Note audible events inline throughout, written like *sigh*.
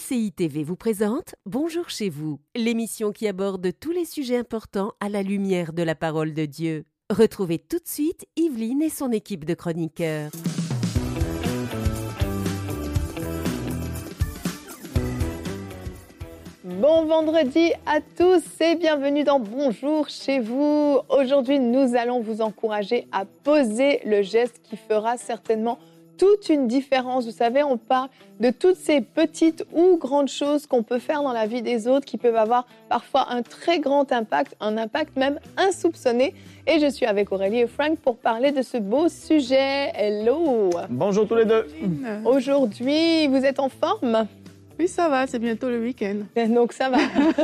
MCI TV vous présente Bonjour chez vous, l'émission qui aborde tous les sujets importants à la lumière de la parole de Dieu. Retrouvez tout de suite Yveline et son équipe de chroniqueurs. Bon vendredi à tous et bienvenue dans Bonjour chez vous. Aujourd'hui, nous allons vous encourager à poser le geste qui fera certainement toute une différence. Vous savez, on parle de toutes ces petites ou grandes choses qu'on peut faire dans la vie des autres qui peuvent avoir parfois un très grand impact, un impact même insoupçonné. Et je suis avec Aurélie et Frank pour parler de ce beau sujet. Hello Bonjour tous les deux. Aujourd'hui, vous êtes en forme? Oui, ça va, c'est bientôt le week-end. Donc ça va.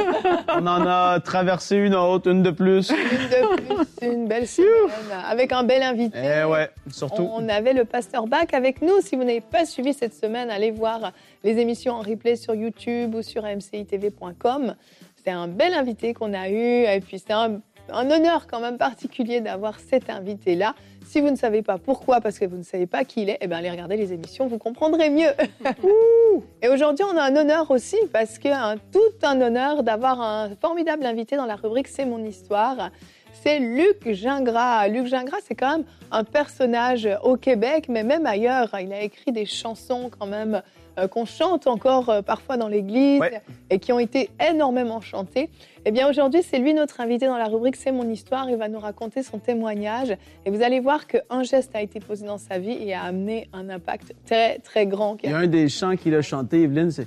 *laughs* On en a traversé une autre, une de plus. Une de plus, une belle semaine, avec un bel invité. Eh ouais, surtout. On avait le pasteur Bach avec nous. Si vous n'avez pas suivi cette semaine, allez voir les émissions en replay sur YouTube ou sur mcitv.com. C'est un bel invité qu'on a eu et puis c'est un, un honneur quand même particulier d'avoir cet invité-là. Si vous ne savez pas pourquoi, parce que vous ne savez pas qui il est, eh bien, allez regarder les émissions, vous comprendrez mieux. *laughs* *laughs* Et aujourd'hui, on a un honneur aussi, parce que un, tout un honneur d'avoir un formidable invité dans la rubrique C'est mon histoire. C'est Luc Gingras. Luc Gingras, c'est quand même un personnage au Québec, mais même ailleurs. Il a écrit des chansons quand même euh, qu'on chante encore euh, parfois dans l'église et qui ont été énormément chantées. Eh bien, aujourd'hui, c'est lui notre invité dans la rubrique C'est mon histoire. Il va nous raconter son témoignage. Et vous allez voir qu'un geste a été posé dans sa vie et a amené un impact très, très grand. Il y a un des chants qu'il a chanté, Evelyne, c'est.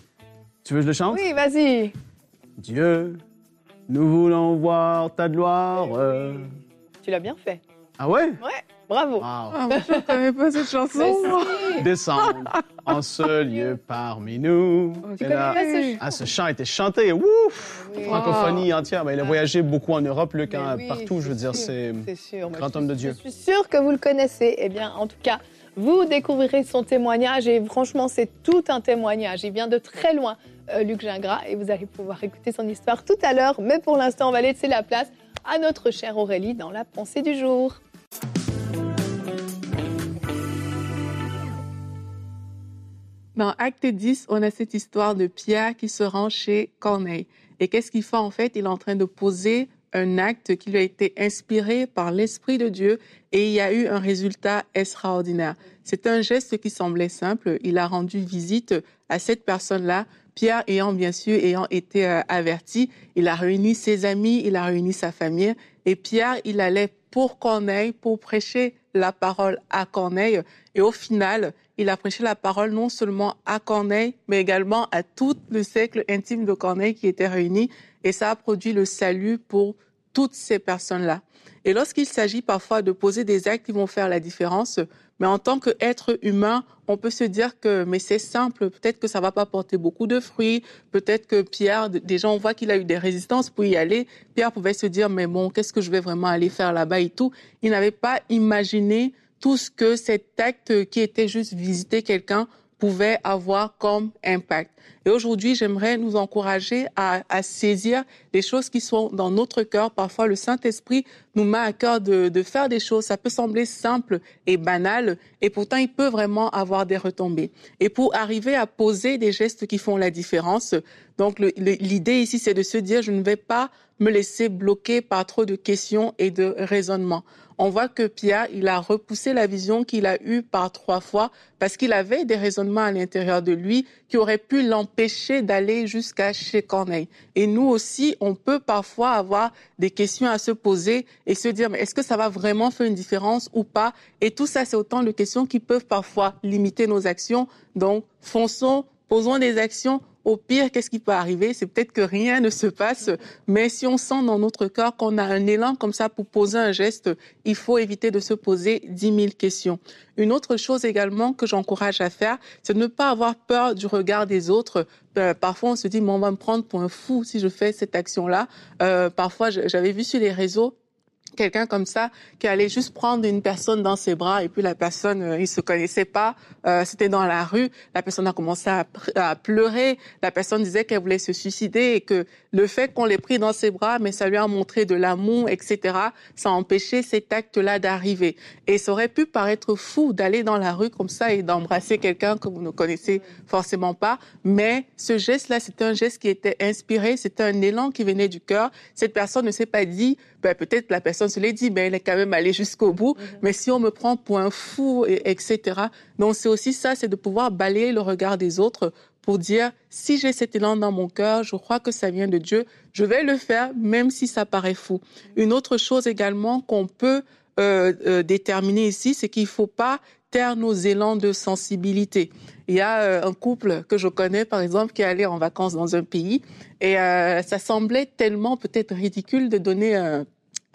Tu veux que je le chante? Oui, vas-y. Dieu, nous voulons voir ta gloire. Tu l'as bien fait. Ah ouais? Ouais. Bravo. Ah, je ne connais pas cette chanson. Descendre en ce lieu parmi nous. Pas ce chant? Ah, ce chant? a été chanté. Ouf! Francophonie entière. Ben, il a voyagé beaucoup en Europe, Luc, hein, partout. Je veux dire, c'est un grand homme de Dieu. Je suis sûre que vous le connaissez. Eh bien, en tout cas, vous découvrirez son témoignage et franchement, c'est tout un témoignage. Il vient de très loin, euh, Luc Gingras, et vous allez pouvoir écouter son histoire tout à l'heure. Mais pour l'instant, on va laisser la place à notre chère Aurélie dans la pensée du jour. Dans Acte 10, on a cette histoire de Pierre qui se rend chez Corneille. Et qu'est-ce qu'il fait en fait? Il est en train de poser un acte qui lui a été inspiré par l'Esprit de Dieu et il y a eu un résultat extraordinaire. C'est un geste qui semblait simple. Il a rendu visite à cette personne-là. Pierre ayant bien sûr ayant été euh, averti, il a réuni ses amis, il a réuni sa famille et Pierre, il allait pour Corneille pour prêcher la parole à Corneille et au final, il a prêché la parole non seulement à Corneille, mais également à tout le cercle intime de Corneille qui était réuni. Et ça a produit le salut pour toutes ces personnes-là. Et lorsqu'il s'agit parfois de poser des actes qui vont faire la différence, mais en tant qu'être humain, on peut se dire que mais c'est simple, peut-être que ça va pas porter beaucoup de fruits, peut-être que Pierre, déjà on voit qu'il a eu des résistances pour y aller. Pierre pouvait se dire mais bon, qu'est-ce que je vais vraiment aller faire là-bas et tout. Il n'avait pas imaginé tout ce que cet acte qui était juste visiter quelqu'un pouvait avoir comme impact. Et aujourd'hui, j'aimerais nous encourager à, saisir les choses qui sont dans notre cœur. Parfois, le Saint-Esprit nous met à cœur de, de, faire des choses. Ça peut sembler simple et banal, et pourtant, il peut vraiment avoir des retombées. Et pour arriver à poser des gestes qui font la différence, donc l'idée ici, c'est de se dire, je ne vais pas me laisser bloquer par trop de questions et de raisonnements on voit que Pierre, il a repoussé la vision qu'il a eue par trois fois parce qu'il avait des raisonnements à l'intérieur de lui qui auraient pu l'empêcher d'aller jusqu'à chez Corneille. Et nous aussi, on peut parfois avoir des questions à se poser et se dire, mais est-ce que ça va vraiment faire une différence ou pas? Et tout ça, c'est autant de questions qui peuvent parfois limiter nos actions. Donc, fonçons, posons des actions au pire, qu'est-ce qui peut arriver? C'est peut-être que rien ne se passe, mais si on sent dans notre corps qu'on a un élan comme ça pour poser un geste, il faut éviter de se poser dix mille questions. Une autre chose également que j'encourage à faire, c'est de ne pas avoir peur du regard des autres. Euh, parfois, on se dit, mais on va me prendre pour un fou si je fais cette action-là. Euh, parfois, j'avais vu sur les réseaux quelqu'un comme ça qui allait juste prendre une personne dans ses bras et puis la personne, euh, il se connaissait pas, euh, c'était dans la rue, la personne a commencé à, à pleurer, la personne disait qu'elle voulait se suicider et que le fait qu'on l'ait pris dans ses bras, mais ça lui a montré de l'amour, etc., ça a empêché cet acte-là d'arriver. Et ça aurait pu paraître fou d'aller dans la rue comme ça et d'embrasser quelqu'un que vous ne connaissez forcément pas, mais ce geste-là, c'était un geste qui était inspiré, c'était un élan qui venait du cœur. Cette personne ne s'est pas dit, ben, peut-être la personne se l'est dit, mais elle est quand même allée jusqu'au bout. Mhm. Mais si on me prend pour un fou, et, etc. Donc c'est aussi ça, c'est de pouvoir balayer le regard des autres pour dire, si j'ai cet élan dans mon cœur, je crois que ça vient de Dieu, je vais le faire, même si ça paraît fou. Une autre chose également qu'on peut euh, euh, déterminer ici, c'est qu'il ne faut pas taire nos élans de sensibilité. Il y a euh, un couple que je connais, par exemple, qui est allé en vacances dans un pays et ça semblait tellement peut-être ridicule de donner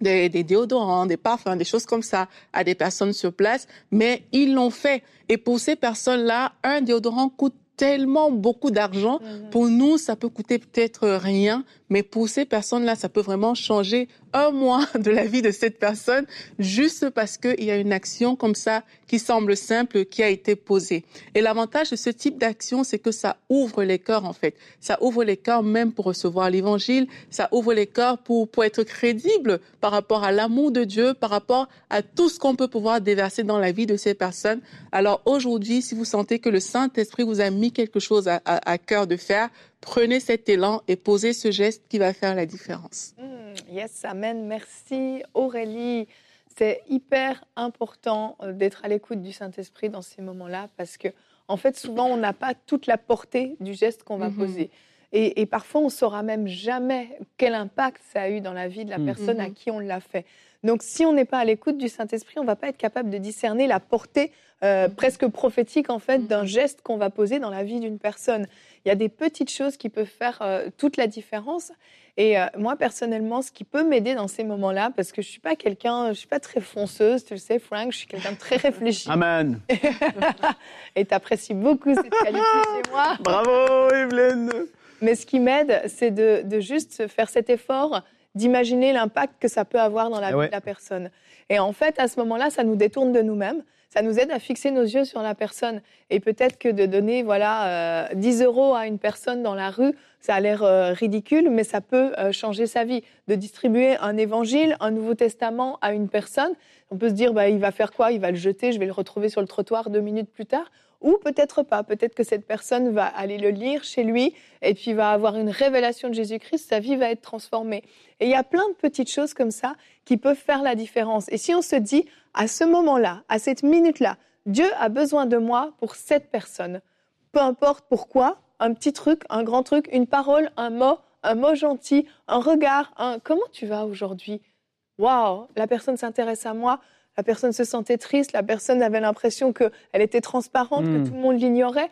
des, des, déodorants, des parfums, des choses comme ça à des personnes sur place, mais ils l'ont fait. Et pour ces personnes-là, un déodorant coûte tellement beaucoup d'argent. Mhm. Pour nous, ça peut coûter peut-être rien, mais pour ces personnes-là, ça peut vraiment changer un mois *laughs* de la vie de cette personne juste parce qu'il y a une action comme ça qui semble simple, qui a été posée. Et l'avantage de ce type d'action, c'est que ça ouvre les cœurs, en fait. Ça ouvre les cœurs même pour recevoir l'évangile. Ça ouvre les cœurs pour, pour être crédible par rapport à l'amour de Dieu, par rapport à tout ce qu'on peut pouvoir déverser dans la vie de ces personnes. Alors aujourd'hui, si vous sentez que le Saint-Esprit vous a mis quelque chose à, à, à cœur de faire, prenez cet élan et posez ce geste qui va faire la différence. Mm, yes, amen. Merci Aurélie. C'est hyper important euh, d'être à l'écoute du Saint-Esprit dans ces moments-là parce que, en fait, souvent, on n'a pas toute la portée du geste qu'on va mm-hmm. poser. Et, parfois, on ne saura même jamais quel impact ça a eu dans la vie de la mm-hmm. personne à qui on l'a fait. Donc, si on n'est pas à l'écoute du Saint-Esprit, on ne va pas être capable de discerner la portée euh, presque prophétique, en fait, d'un geste qu'on va poser dans la vie d'une personne. Il y a des petites choses qui peuvent faire euh, toute la différence. Et euh, moi, personnellement, ce qui peut m'aider dans ces moments-là, parce que je suis pas quelqu'un, je suis pas très fonceuse, tu le sais, Frank, je suis quelqu'un de très réfléchi. Amen. *laughs* et tu apprécies beaucoup cette qualité chez moi. Bravo, Evelyne. Mais ce qui m'aide, c'est de, de, juste faire cet effort d'imaginer l'impact que ça peut avoir dans la eh vie de la personne. Et en fait, à ce moment-là, ça nous détourne de nous-mêmes ça nous aide à fixer nos yeux sur la personne. Et peut-être que de donner voilà, 10 euh, euros à une personne dans la rue, ça a l'air euh, ridicule, mais ça peut euh, changer sa vie. De distribuer un évangile, un Nouveau Testament à une personne, on peut se dire, bah, il va faire quoi? Il va le jeter, je vais le retrouver sur le trottoir deux minutes plus tard? Ou peut-être pas. Peut-être que cette personne va aller le lire chez lui et puis va avoir une révélation de Jésus-Christ. Sa vie va être transformée. Et il y a plein de petites choses comme ça qui peuvent faire la différence. Et si on se dit, à ce moment-là, à cette minute-là, Dieu a besoin de moi pour cette personne. Peu importe pourquoi, un petit truc, un grand truc, une parole, un mot, un mot gentil, un regard, un comment tu vas aujourd'hui? Waouh, la personne s'intéresse à moi, la personne se sentait triste, la personne avait l'impression qu'elle était transparente, que hmm. tout le monde l'ignorait.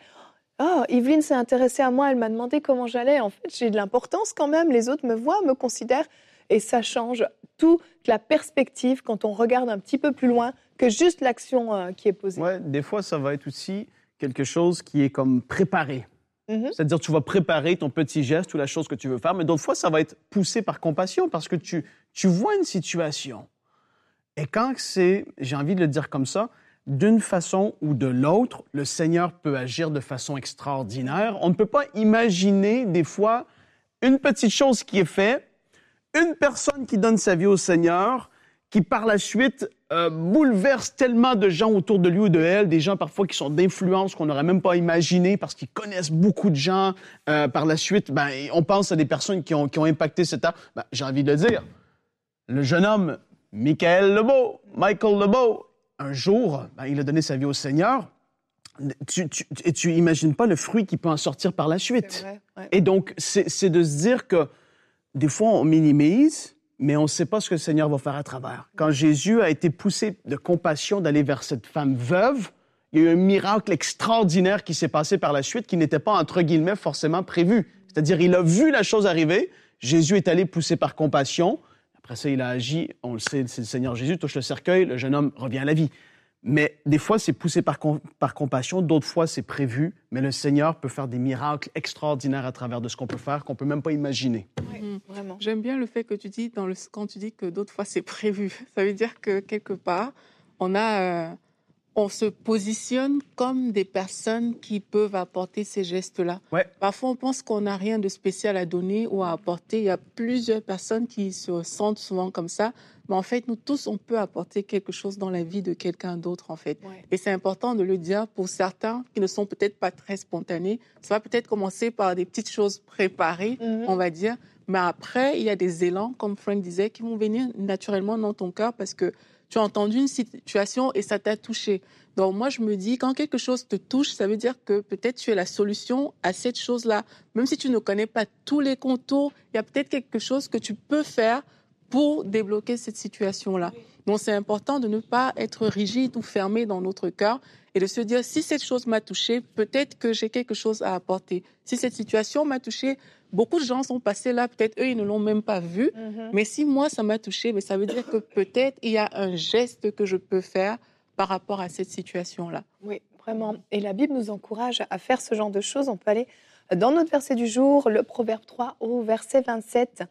Oh, Yveline s'est intéressée à moi, elle m'a demandé comment j'allais. En fait, j'ai de l'importance quand même, les autres me voient, me considèrent. Et ça change toute la perspective quand on regarde un petit peu plus loin que juste l'action euh, qui est posée. Ouais, des fois, ça va être aussi quelque chose qui est comme préparé. Mm-hmm. C'est-à-dire, tu vas préparer ton petit geste ou la chose que tu veux faire, mais d'autres fois, ça va être poussé par compassion parce que tu, tu vois une situation. Et quand c'est, j'ai envie de le dire comme ça, d'une façon ou de l'autre, le Seigneur peut agir de façon extraordinaire. On ne peut pas imaginer des fois une petite chose qui est faite une personne qui donne sa vie au Seigneur, qui par la suite euh, bouleverse tellement de gens autour de lui ou de elle, des gens parfois qui sont d'influence qu'on n'aurait même pas imaginé parce qu'ils connaissent beaucoup de gens. Euh, par la suite, ben, on pense à des personnes qui ont, qui ont impacté cet art. Ben, J'ai envie de le dire. Le jeune homme, Michael Lebeau, Michael Lebeau, un jour, ben, il a donné sa vie au Seigneur. Tu, tu, et tu imagines pas le fruit qui peut en sortir par la suite. Vrai, Et donc, c'est de se dire que des fois, on minimise, mais on ne sait pas ce que le Seigneur va faire à travers. Quand Jésus a été poussé de compassion d'aller vers cette femme veuve, il y a eu un miracle extraordinaire qui s'est passé par la suite qui n'était pas, entre guillemets, forcément prévu. C'est-à-dire, il a vu la chose arriver, Jésus est allé pousser par compassion, après ça, il a agi, on le sait, c'est le Seigneur Jésus, touche le cercueil, le jeune homme revient à la vie. Mais des fois, c'est poussé par, par compassion, d'autres fois, c'est prévu. Mais le Seigneur peut faire des miracles extraordinaires à travers de ce qu'on peut faire, qu'on peut même pas imaginer. Oui, mhm. vraiment. J'aime bien le fait que tu dis, dans le, quand tu dis que d'autres fois, c'est prévu. *laughs* Ça veut dire que quelque part, on a... Euh, on se positionne comme des personnes qui peuvent apporter ces gestes-là. Ouais. Parfois, on pense qu'on n'a rien de spécial à donner ou à apporter. Il y a plusieurs personnes qui se sentent souvent comme ça. Mais en fait, nous tous, on peut apporter quelque chose dans la vie de quelqu'un d'autre, en fait. Et c'est important de le dire pour certains qui ne sont peut-être pas très spontanés. Ça va peut-être commencer par des petites choses préparées, mhm. on va dire. Mais après, il y a des élans, comme Frank disait, qui vont venir naturellement dans ton cœur parce que tu as entendu une situation et ça t'a touché. Donc moi, je me dis, quand quelque chose te touche, ça veut dire que peut-être tu es la solution à cette chose-là. Même si tu ne connais pas tous les contours, il y a peut-être quelque chose que tu peux faire pour débloquer cette situation-là. Donc c'est important de ne pas être rigide ou fermé dans notre cœur et de se dire, si cette chose m'a touché, peut-être que j'ai quelque chose à apporter. Si cette situation m'a touché, beaucoup de gens sont passés là, peut-être eux, ils ne l'ont même pas vu. Mhm. Mais si moi, ça m'a touché, mais ça veut dire que peut-être il y a un geste que je peux faire par rapport à cette situation-là. Oui, vraiment. Et la Bible nous encourage à faire ce genre de choses. On peut aller dans notre verset du jour, le Proverbe 3 au verset 27.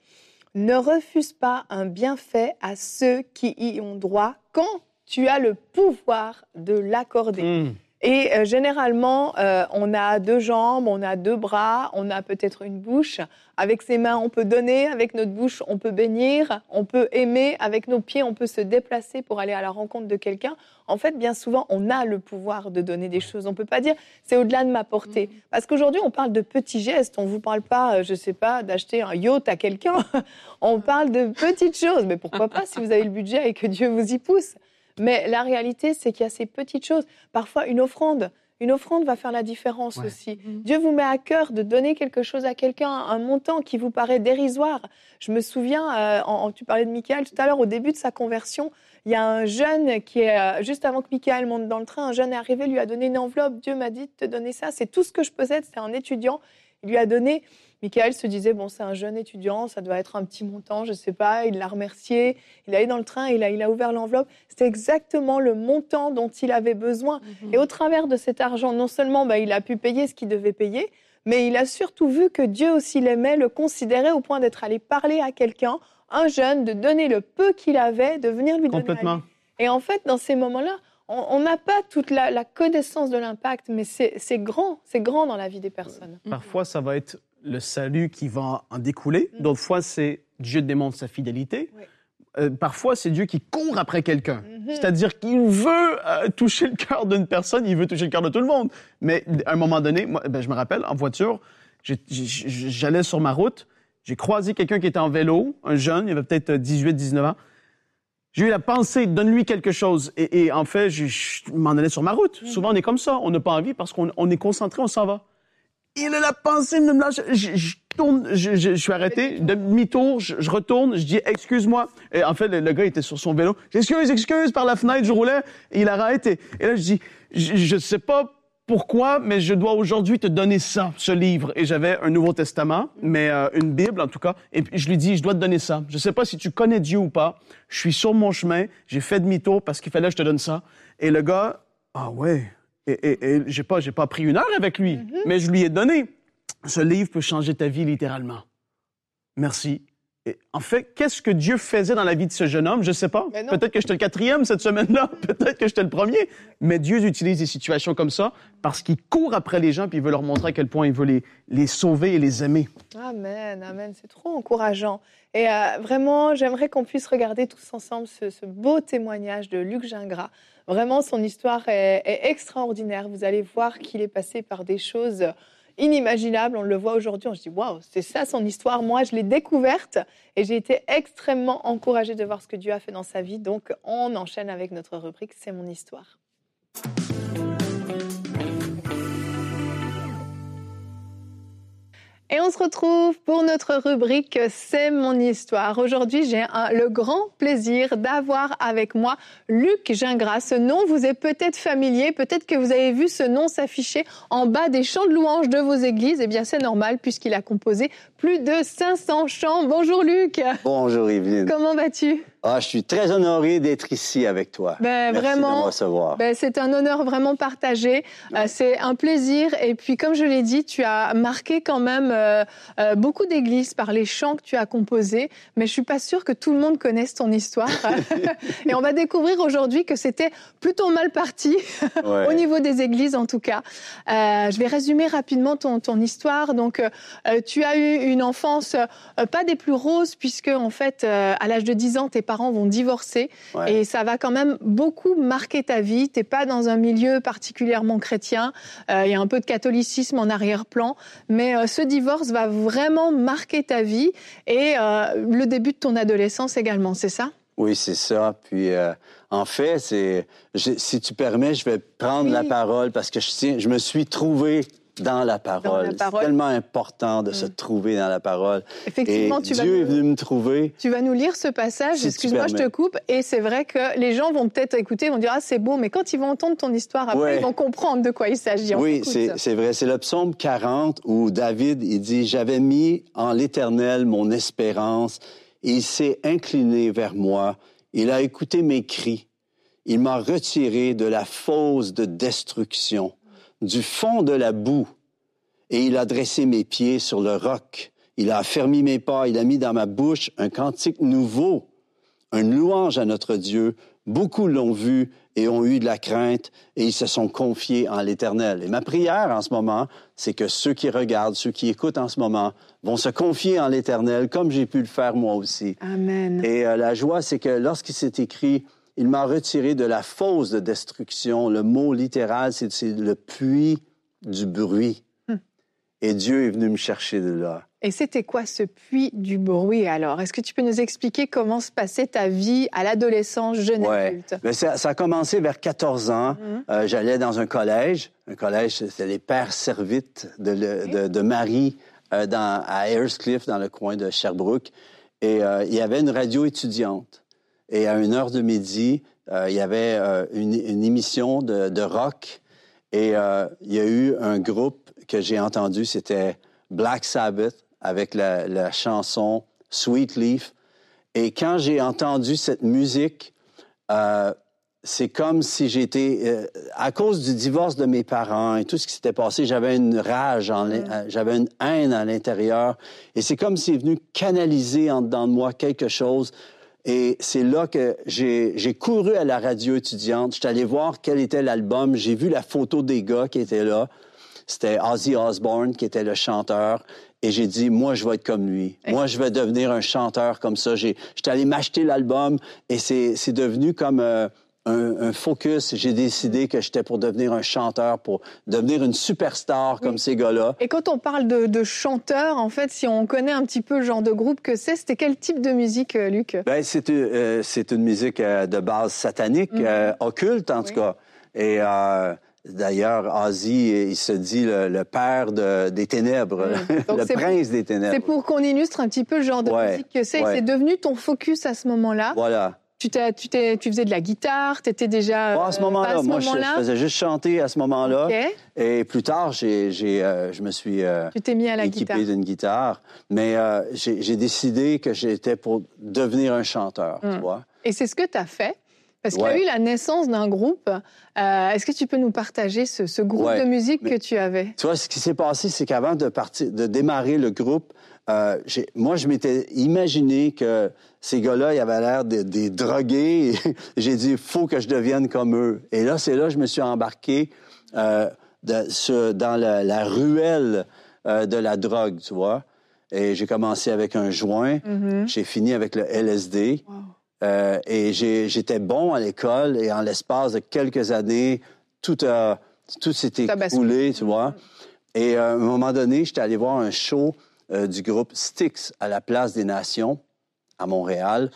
Ne refuse pas un bienfait à ceux qui y ont droit quand tu as le pouvoir de l'accorder. Hmm. Et euh, généralement, euh, on a deux jambes, on a deux bras, on a peut-être une bouche. Avec ses mains, on peut donner, avec notre bouche, on peut bénir, on peut aimer, avec nos pieds, on peut se déplacer pour aller à la rencontre de quelqu'un. En fait, bien souvent, on a le pouvoir de donner des choses. On ne peut pas dire c'est au-delà de ma portée. Mm. Parce qu'aujourd'hui, on parle de petits gestes. On ne vous parle pas, euh, je ne sais pas, d'acheter un yacht à quelqu'un. *laughs* on parle de petites choses. Mais pourquoi pas si vous avez le budget et que Dieu vous y pousse mais la réalité, c'est qu'il y a ces petites choses. Parfois, une offrande. Une offrande va faire la différence aussi. Mm-hmm. Dieu vous met à cœur de donner quelque chose à quelqu'un, un montant qui vous paraît dérisoire. Je me souviens, euh, tu parlais de Michael tout à l'heure, au début de sa conversion, il y a un jeune qui est, euh, juste avant que Michael monte dans le train, un jeune est arrivé, lui a donné une enveloppe. Dieu m'a dit de te donner ça. C'est tout ce que je possède. C'est un étudiant. Il lui a donné Michael se disait, bon, c'est un jeune étudiant, ça doit être un petit montant, je ne sais pas. Il l'a remercié, il est allé dans le train, il a, il a ouvert l'enveloppe. C'était exactement le montant dont il avait besoin. Mhm. Et au travers de cet argent, non seulement bah, il a pu payer ce qu'il devait payer, mais il a surtout vu que Dieu aussi l'aimait, le considérait au point d'être allé parler à quelqu'un, un jeune, de donner le peu qu'il avait, de venir lui donner. Complètement. Et en fait, dans ces moments-là, on n'a pas toute la, la connaissance de l'impact, mais c'est grand, c'est grand dans la vie des personnes. Parfois, ça va être le salut qui va en découler. Mm. D'autres fois, c'est Dieu démontre sa fidélité. Euh, parfois, c'est Dieu qui court après quelqu'un. Mm-hmm. C'est-à-dire qu'il veut euh, toucher le cœur d'une personne, il veut toucher le cœur de tout le monde. Mais à un moment donné, moi, ben, je me rappelle, en voiture, j'allais sur ma route, j'ai croisé quelqu'un qui était en vélo, un jeune, il avait peut-être 18, 19 ans. J'ai eu la pensée, donne-lui quelque chose. Et, en fait, je, m'en allais sur ma route. Mm-hmm. Souvent, on est comme ça. On n'a pas envie parce qu'on est concentré, on s'en va. Il a la pensée de me lâcher. Je, tourne, je, je, suis arrêté, demi-tour, je, retourne, je dis excuse-moi. Et en fait, le, gars était sur son vélo. Excuse, excuse, par la fenêtre, je roulais, et il a arrêté. Et là, je dis, je ne sais pas pourquoi, mais je dois aujourd'hui te donner ça, ce livre. Et j'avais un Nouveau Testament, mais euh, une Bible en tout cas. Et puis je lui dis, je dois te donner ça. Je ne sais pas si tu connais Dieu ou pas. Je suis sur mon chemin, j'ai fait demi-tour parce qu'il fallait que je te donne ça. Et le gars, ah ouais, et, et, et j'ai pas, j'ai pas pris une heure avec lui, mm-hmm. mais je lui ai donné. Ce livre peut changer ta vie littéralement. Merci. Et en fait, qu'est-ce que Dieu faisait dans la vie de ce jeune homme? Je sais pas. Peut-être que j'étais le quatrième cette semaine-là. *laughs* Peut-être que j'étais le premier. Mais Dieu utilise des situations comme ça parce qu'il court après les gens puis il veut leur montrer à quel point il veut les, les sauver et les aimer. Amen, amen. C'est trop encourageant. Et euh, vraiment, j'aimerais qu'on puisse regarder tous ensemble ce, ce beau témoignage de Luc Gingras. Vraiment, son histoire est, extraordinaire. Vous allez voir qu'il est passé par des choses inimaginables. On le voit aujourd'hui, on se dit waouh, c'est ça son histoire. Moi, je l'ai découverte et j'ai été extrêmement encouragée de voir ce que Dieu a fait dans sa vie. Donc, on enchaîne avec notre rubrique C'est mon histoire. Et on se retrouve pour notre rubrique C'est mon histoire. Aujourd'hui, j'ai le grand plaisir d'avoir avec moi Luc Gingras. Ce nom vous est peut-être familier, peut-être que vous avez vu ce nom s'afficher en bas des chants de louanges de vos églises. Eh bien, c'est normal puisqu'il a composé plus de 500 chants. Bonjour Luc. Bonjour Yveline. Comment vas-tu? Ah, je suis très honoré d'être ici avec toi. Ben, Merci vraiment, de me recevoir. Ben, c'est un honneur vraiment partagé. Euh, c'est un plaisir. Et puis, comme je l'ai dit, tu as marqué quand même euh, euh, beaucoup d'églises par les chants que tu as composés. Mais je suis pas sûre que tout le monde connaisse ton histoire. *laughs* *laughs* et on va découvrir aujourd'hui que c'était plutôt mal parti *laughs* Ouais. au niveau des églises, en tout cas. Je vais résumer rapidement ton, ton histoire. Donc, tu as eu une enfance pas des plus roses, puisque en fait, à l'âge de 10 ans, tes parents vont divorcer. Ouais. Et ça va quand même beaucoup marquer ta vie. T'es pas dans un milieu particulièrement chrétien. Euh, Il y a un peu de catholicisme en arrière-plan, mais euh, ce divorce va vraiment marquer ta vie et euh, le début de ton adolescence également. C'est ça? Oui, c'est ça. Puis, euh, en fait, c'est, si tu permets, je vais prendre Oui. la parole parce que je, je me suis trouvé dans la parole. C'est tellement important de se trouver dans la parole. Effectivement, Et tu vas Dieu est nous- venu me trouver. Tu vas nous lire ce passage. Si Excuse-moi, je te coupe. Et c'est vrai que les gens vont peut-être écouter, vont dire ah c'est beau, mais quand ils vont entendre ton histoire après, Ouais. ils vont comprendre de quoi il s'agit. Oui, c'est vrai. C'est le psaume 40 où David, il dit, J'avais mis en l'Éternel mon espérance et il s'est incliné vers moi. Il a écouté mes cris. Il m'a retiré de la fosse de destruction, du fond de la boue, et il a dressé mes pieds sur le roc. Il a affermi mes pas. Il a mis dans ma bouche un cantique nouveau, une louange à notre Dieu. Beaucoup l'ont vu et ont eu de la crainte et ils se sont confiés en l'Éternel. Et ma prière en ce moment, c'est que ceux qui regardent, ceux qui écoutent en ce moment, vont se confier en l'Éternel comme j'ai pu le faire moi aussi. Amen. Et euh, la joie, c'est que lorsqu'il s'est écrit, il m'a retiré de la fosse de destruction, le mot littéral, c'est le puits du bruit. Hmm. Et Dieu est venu me chercher de là. Et c'était quoi ce puits du bruit alors? Est-ce que tu peux nous expliquer comment se passait ta vie à l'adolescence, jeune Ouais. adulte? Ben, ça, ça a commencé vers 14 ans. Mhm. Euh, J'allais dans un collège. Un collège, c'était les Pères Servites de, le- de, de Marie euh, dans, à Ayrscliff, dans le coin de Sherbrooke. Et euh, il y avait une radio étudiante. Et à une heure de midi, euh, il y avait euh, une, une émission de, de rock. Et euh, il y a eu un groupe que j'ai entendu, c'était Black Sabbath, avec la, la chanson Sweet Leaf. Et quand j'ai entendu cette musique, c'est comme si j'étais, à cause du divorce de mes parents et tout ce qui s'était passé, j'avais une rage, en j'avais une haine à l'intérieur. Et c'est comme s'il est venu canaliser en dedans de moi quelque chose. Et c'est là que j'ai couru à la radio étudiante. Je suis allé voir quel était l'album. J'ai vu la photo des gars qui étaient là. C'était Ozzy Osbourne qui était le chanteur. Et j'ai dit, moi, je vais être comme lui. Moi, je vais devenir un chanteur comme ça. J'ai- J'étais allé m'acheter l'album et c'est c'est devenu comme euh, un, un focus. J'ai décidé que j'étais pour devenir un chanteur, pour devenir une superstar comme ces gars-là. Et quand on parle de, de chanteur, en fait, si on connaît un petit peu le genre de groupe que c'est, c'était quel type de musique, euh, Luc? Ben, c'est une, euh, une musique euh, de base satanique, euh, occulte en tout Mhm. Cas. Et d'ailleurs, Ozzy, il se dit le, le père de- des ténèbres. *laughs* Donc le prince des ténèbres. C'est pour qu'on illustre un petit peu le genre de Ouais, musique que c'est. Ouais. C'est devenu ton focus à ce moment-là. Voilà. Tu, tu, tu faisais de la guitare, tu étais déjà. Pas à ce euh, moment-là. Moi, je, faisais juste chanter à ce moment-là. Et plus tard, j'ai, euh, je me suis euh, Tu t'es mis à la équipé guitare. d'une guitare. Mais euh, j'ai, décidé que j'étais pour devenir un chanteur, tu Mm. vois. Et c'est ce que tu as fait. Parce qu'il y a eu la naissance d'un groupe. Euh, Est-ce que tu peux nous partager ce, ce groupe de musique mais- que tu avais? Tu vois, ce qui s'est passé, c'est qu'avant de partir, de démarrer le groupe, euh, moi, je m'étais imaginé que ces gars-là, ils avaient l'air des, des drogués. *laughs* J'ai dit, il faut que je devienne comme eux. Et là, c'est là que je me suis embarqué euh, de- sur- dans la, la ruelle euh, de la drogue, tu vois. Et j'ai commencé avec un joint. Mhm. J'ai fini avec le LSD. Wow. Euh, et j'étais bon à l'école et en l'espace de quelques années, tout, a, tout s'est écoulé, tu vois. Et euh, à un moment donné, j'étais allé voir un show euh, du groupe Styx à la Place des Nations à Montréal.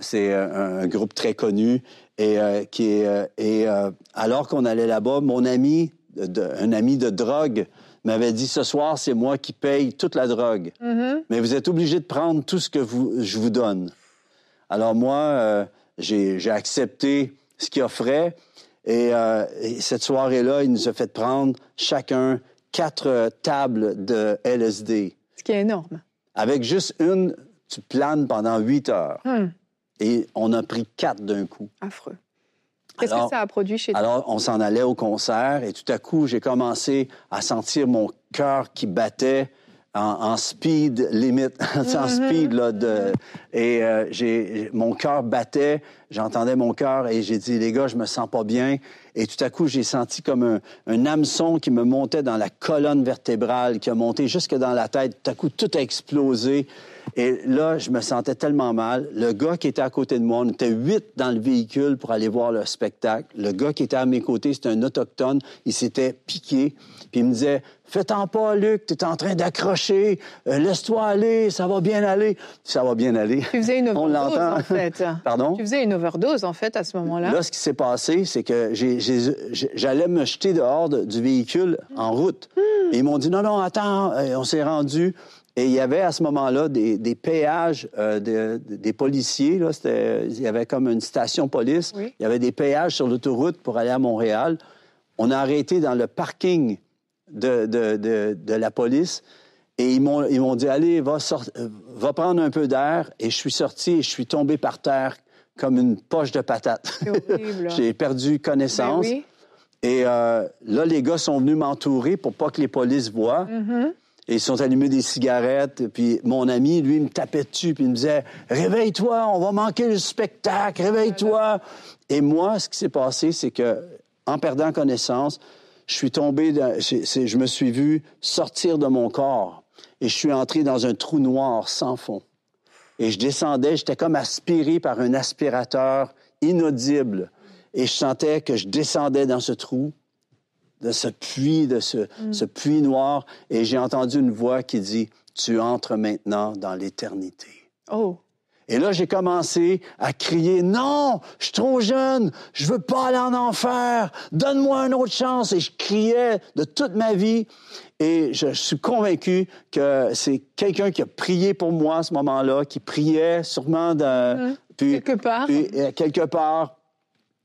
C'est un, un groupe très connu et qui est et alors qu'on allait là-bas, mon ami, de- un ami de drogue, m'avait dit ce soir c'est moi qui paye toute la drogue, Mhm. mais vous êtes obligé de prendre tout ce que vous, je vous donne. Alors moi, euh, j'ai accepté ce qu'il offrait et, euh, et cette soirée-là, il nous a fait prendre chacun quatre euh, tables de LSD. Ce qui est énorme. Avec juste une, tu planes pendant huit heures. Hmm. Et on a pris quatre d'un coup. Affreux. Qu'est-ce que ça a produit chez toi? Alors, on s'en allait au concert et tout à coup, j'ai commencé à sentir mon cœur qui battait en, speed limite, *laughs* en mm-hmm. speed là, de, et euh, j'ai mon cœur battait, j'entendais mon cœur et j'ai dit les gars, je me sens pas bien. Et tout à coup, j'ai senti comme un, un, hameçon qui me montait dans la colonne vertébrale, qui a monté jusque dans la tête. Tout à coup, tout a explosé. Et là, je me sentais tellement mal. Le gars qui était à côté de moi, on était huit dans le véhicule pour aller voir le spectacle. Le gars qui était à mes côtés, c'était un autochtone. Il s'était piqué. Puis il me disait, fais-t'en pas, Luc, tu es en train d'accrocher. Euh, laisse-toi aller, ça va bien aller. Ça va bien aller. Tu faisais une *laughs* overdose, en fait. Pardon? Tu faisais une overdose, en fait, à ce moment-là. Là, ce qui s'est passé, c'est que j'allais me jeter dehors du véhicule en route. Hmm. Et ils m'ont dit, non, non, attends, euh, on s'est rendu. Et il y avait à ce moment-là des, péages euh, des policiers. Là, il y avait comme une station police. Il y avait des péages sur l'autoroute pour aller à Montréal. On a arrêté dans le parking de, de, la police. Et ils m'ont, ils m'ont dit, allez, va, va prendre un peu d'air. Et je suis sorti et je suis tombé par terre comme une poche de patate. *laughs* J'ai perdu connaissance. Ben et euh, là, les gars sont venus m'entourer pour pas que les polices voient. Mm-hmm. Et ils sont allumés des cigarettes. Puis mon ami, lui, me tapait dessus. Puis il me disait Réveille-toi, on va manquer le spectacle, réveille-toi. Et moi, ce qui s'est passé, c'est que, en perdant connaissance, je suis tombé, je me suis vu sortir de mon corps. Et je suis entré dans un trou noir sans fond. Et je descendais, j'étais comme aspiré par un aspirateur inaudible. Et je sentais que je descendais dans ce trou de ce puits, de mm. ce, puits noir, et j'ai entendu une voix qui dit, tu entres maintenant dans l'éternité. Oh. Et là, j'ai commencé à crier, non, je suis trop jeune, je veux pas aller en enfer, donne-moi une autre chance. Et je criais de toute ma vie. Et je, suis convaincu que c'est quelqu'un qui a prié pour moi à ce moment-là, qui priait sûrement de, quelque part. Euh, quelque part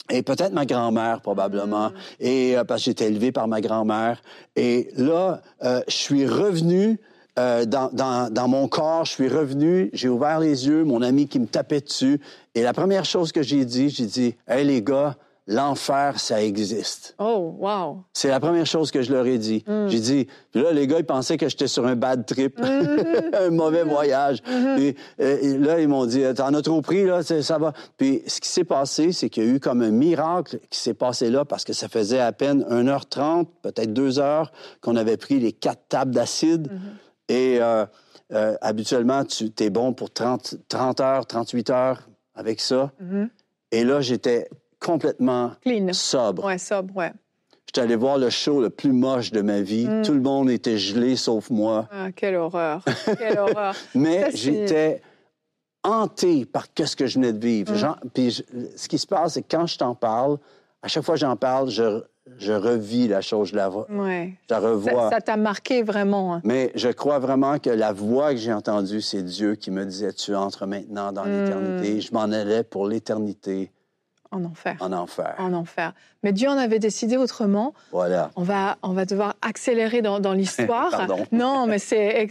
et peut-être ma grand-mère probablement, et euh, parce que j'étais élevé par ma grand-mère. Et là, euh, je suis revenu euh, dans, dans, dans, mon corps, je suis revenu, j'ai ouvert les yeux, mon ami qui me tapait dessus, et la première chose que j'ai dit, j'ai dit, hey les gars, l'enfer, ça existe. Oh, wow. C'est la première chose que je leur ai dit. Mm. J'ai dit, puis là, les gars, ils pensaient que j'étais sur un bad trip, mm-hmm. *laughs* un mauvais voyage. Mm-hmm. Puis euh, là, ils m'ont dit, t'en as trop pris, là, ça va. Puis ce qui s'est passé, c'est qu'il y a eu comme un miracle qui s'est passé là parce que ça faisait à peine 1h30, peut-être 2 heures qu'on avait pris les quatre tables d'acide. Mm-hmm. Et euh, euh, habituellement, tu es bon pour 30, 30 heures, 38 heures avec ça. Et là, j'étais complètement sobre. Ouais, sobre, ouais. J'étais allé voir le show le plus moche de ma vie. Mm. Tout le monde était gelé sauf moi. Ah, quelle horreur. quelle horreur. *laughs* Mais j'étais hanté par ce que je venais de vivre. Mm. puis ce qui se passe, c'est que quand je t'en parle, à chaque fois que j'en parle, je, je revis la chose, je la, ouais. je revois. Ça t'a marqué vraiment. Hein? Mais je crois vraiment que la voix que j'ai entendue, c'est Dieu qui me disait, tu entres maintenant dans mm. l'éternité. Je m'en allais pour l'éternité. En enfer. En enfer. En enfer. Mais Dieu en avait décidé autrement. Voilà. On va, on va devoir accélérer dans, dans l'histoire. *laughs* *laughs* non, mais c'est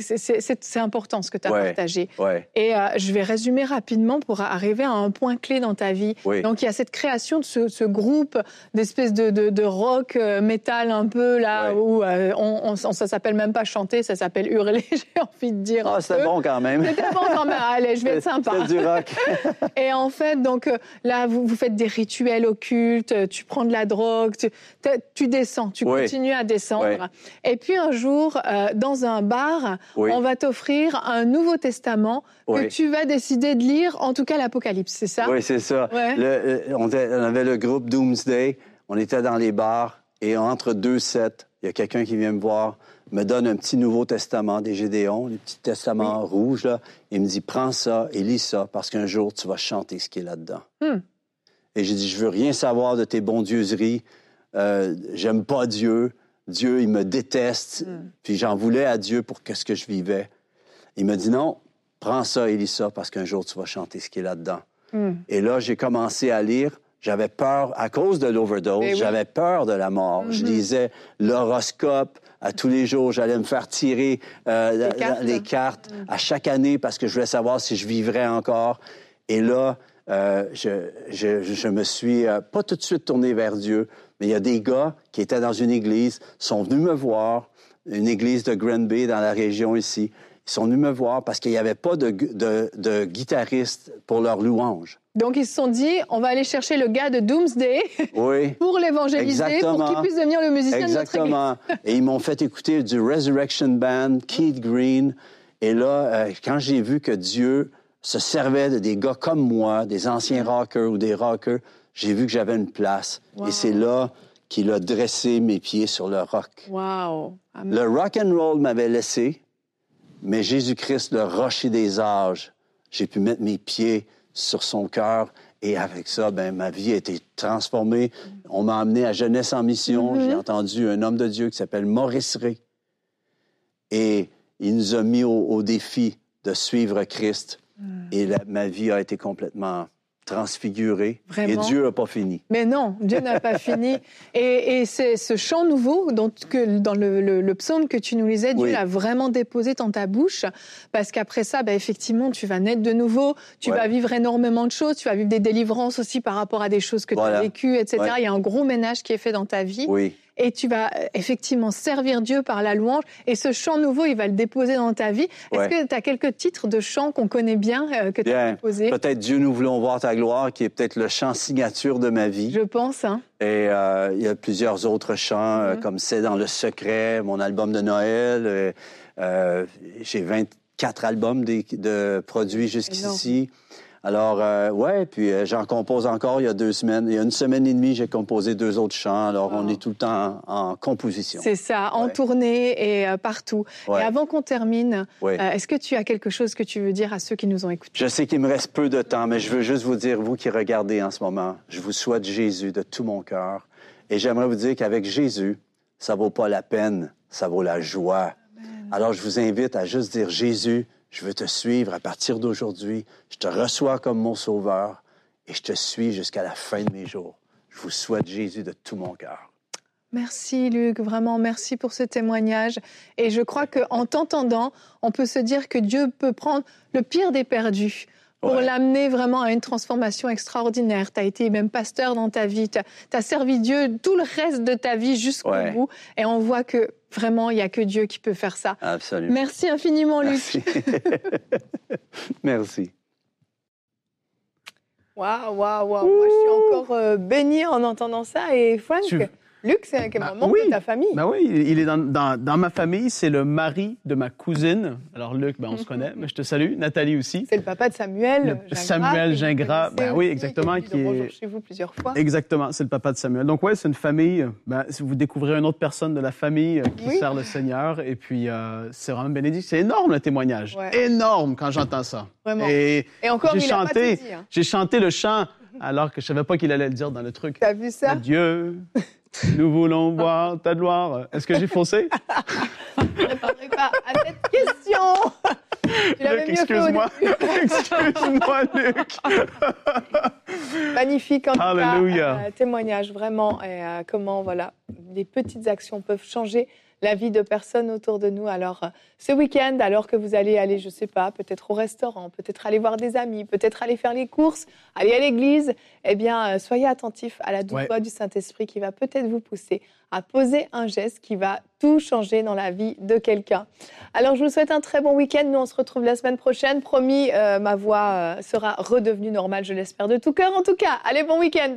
important ce que tu as partagé. Ouais. Et euh, je vais résumer rapidement pour arriver à un point clé dans ta vie. Donc il y a cette création de ce, ce groupe d'espèces de, de, de, rock, euh, métal un peu là, où euh, on, on, ça s'appelle même pas chanter, ça s'appelle hurler, *laughs* j'ai envie de dire. Ah, c'était bon quand même. C'était bon quand même. Allez, je vais être sympa. C'est du rock. Et en fait, donc là, vous, vous faites des rituels occultes, tu prends de la drogue, tu, tu descends, tu continues à descendre. Et puis un jour, euh, dans un bar, on va t'offrir un Nouveau Testament que tu vas décider de lire, en tout cas l'Apocalypse, c'est ça? Oui, c'est ça. Euh, on, avait le groupe Doomsday, on était dans les bars, et entre deux sets, il y a quelqu'un qui vient me voir, me donne un petit Nouveau Testament des Gédéons, le petit testament rouge, là, et me dit, prends ça et lis ça, parce qu'un jour, tu vas chanter ce qui est là-dedans. Hmm. Et j'ai dit, je veux rien savoir de tes bondieuseries. Euh, J'aime pas Dieu. Dieu, il me déteste. Hmm. Puis j'en voulais à Dieu pour ce que je vivais. Il me dit, non, prends ça et lis ça parce qu'un jour, tu vas chanter ce qui est là-dedans. Hmm. Et là, j'ai commencé à lire. J'avais peur, à cause de l'overdose, eh j'avais peur de la mort. Je hmm. lisais l'horoscope. À tous les jours, j'allais me faire tirer euh, les cartes, à chaque année parce que je voulais savoir si je vivrais encore. Et là, euh, je, je, je, me suis euh, pas tout de suite tourné vers Dieu, mais il y a des gars qui étaient dans une église, sont venus me voir, une église de Granby dans la région ici. Ils sont venus me voir parce qu'il n'y avait pas de, de, de guitariste pour leur louange. Donc, ils se sont dit, on va aller chercher le gars de Doomsday *laughs* oui, pour l'évangéliser, pour qu'il puisse devenir le musicien Exactement. de notre *laughs* Et ils m'ont fait écouter du Resurrection Band, Keith Green. Et là, euh, quand j'ai vu que Dieu se servait de des gars comme moi, des anciens rockers ou des rockers, j'ai vu que j'avais une place. Et c'est là qu'il a dressé mes pieds sur le rock. Wow. Le rock and roll m'avait laissé, mais Jésus-Christ, le rocher des âges, j'ai pu mettre mes pieds sur son cœur et avec ça, ben, ma vie a été transformée. On m'a amené à Jeunesse en mission. Mm-hmm. J'ai entendu un homme de Dieu qui s'appelle Maurice Ray. Et il nous a mis au, au défi de suivre Christ. Et la, ma vie a été complètement transfigurée. Vraiment? Et Dieu n'a pas fini. Mais non, Dieu n'a pas *laughs* fini. Et, et c'est ce chant nouveau, dont, que, dans le, le, le, psaume que tu nous lisais, Dieu Oui. l'a vraiment déposé dans ta bouche. Parce qu'après ça, bah, effectivement, tu vas naître de nouveau, tu Ouais. vas vivre énormément de choses, tu vas vivre des délivrances aussi par rapport à des choses que tu as vécues, etc. Ouais. Il y a un gros ménage qui est fait dans ta vie. Oui. Et tu vas euh, effectivement servir Dieu par la louange. Et ce chant nouveau, il va le déposer dans ta vie. Est-ce Ouais. que tu as quelques titres de chants qu'on connaît bien euh, que tu as déposés Peut-être Dieu, nous voulons voir ta gloire, qui est peut-être le chant signature de ma vie. Je pense. Hein. Et euh, il y a plusieurs autres chants, euh, Mhm. comme C'est dans le secret, mon album de Noël. J'ai 24 albums de, produits jusqu'ici. Alors, euh, ouais, puis euh, j'en compose encore il y a deux semaines. Il y a une semaine et demie, j'ai composé deux autres chants. Alors, on Wow. est tout le temps en, en composition. C'est ça, en Ouais. tournée et euh, partout. Ouais. Et avant qu'on termine, Ouais. euh, est-ce que tu as quelque chose que tu veux dire à ceux qui nous ont écoutés? Je sais qu'il me reste peu de temps, mais je veux juste vous dire, vous qui regardez en ce moment, je vous souhaite Jésus de tout mon cœur. Et j'aimerais vous dire qu'avec Jésus, ça vaut pas la peine, ça vaut la joie. Alors, je vous invite à juste dire, Jésus, je veux te suivre à partir d'aujourd'hui. Je te reçois comme mon sauveur et je te suis jusqu'à la fin de mes jours. Je vous souhaite Jésus de tout mon cœur. Merci Luc, vraiment merci pour ce témoignage. Et je crois qu'en t'entendant, on peut se dire que Dieu peut prendre le pire des perdus pour Ouais. l'amener vraiment à une transformation extraordinaire. Tu as été même pasteur dans ta vie, tu as, servi Dieu tout le reste de ta vie jusqu'au Ouais. bout. Et on voit que vraiment, il n'y a que Dieu qui peut faire ça. Absolument. Merci infiniment Luc. Merci. *laughs* Merci. Waouh, waouh, waouh. Moi, je suis encore euh, bénie en entendant ça. Et Frank, Tu- Luc, c'est un Bah, membre oui. de ta famille. Ben oui, il est dans, dans, dans ma famille. C'est le mari de ma cousine. Alors, Luc, ben, on se connaît, mais je te salue. Nathalie aussi. C'est le papa de Samuel. Le- Gingras, Samuel Gingras, ben oui, exactement, Qui, est Bonjour chez vous plusieurs fois. Exactement, c'est le papa de Samuel. Donc, ouais, c'est une famille. Ben, si vous découvrez une autre personne de la famille euh, qui Oui. sert le Seigneur, et puis euh, c'est vraiment bénédict. C'est énorme le témoignage. Ouais. Énorme quand j'entends ça. Vraiment. Et Et encore, j'ai chanté. Hein. j'ai chanté le chant alors que je savais pas qu'il allait le dire dans le truc. T'as vu ça? Dieu, *laughs* nous voulons voir ta gloire. Est-ce que j'ai faussé? Je ne répondrai pas à cette question. Luc, excuse-moi. *laughs* excuse-moi, Luc. Magnifique en tout cas, euh, témoignage vraiment et euh, comment voilà les petites actions peuvent changer la vie de personnes autour de nous. Alors euh, ce week-end, alors que vous allez aller, je sais pas, peut-être au restaurant, peut-être aller voir des amis, peut-être aller faire les courses, aller à l'église, eh bien euh, soyez attentifs à la douce Ouais. voix du Saint-Esprit qui va peut-être vous pousser à poser un geste qui va tout changer dans la vie de quelqu'un. Alors je vous souhaite un très bon week-end. Nous on se retrouve la semaine prochaine. Promis, euh, ma voix euh, sera redevenue normale, je l'espère de tout cœur. En tout cas, allez bon week-end.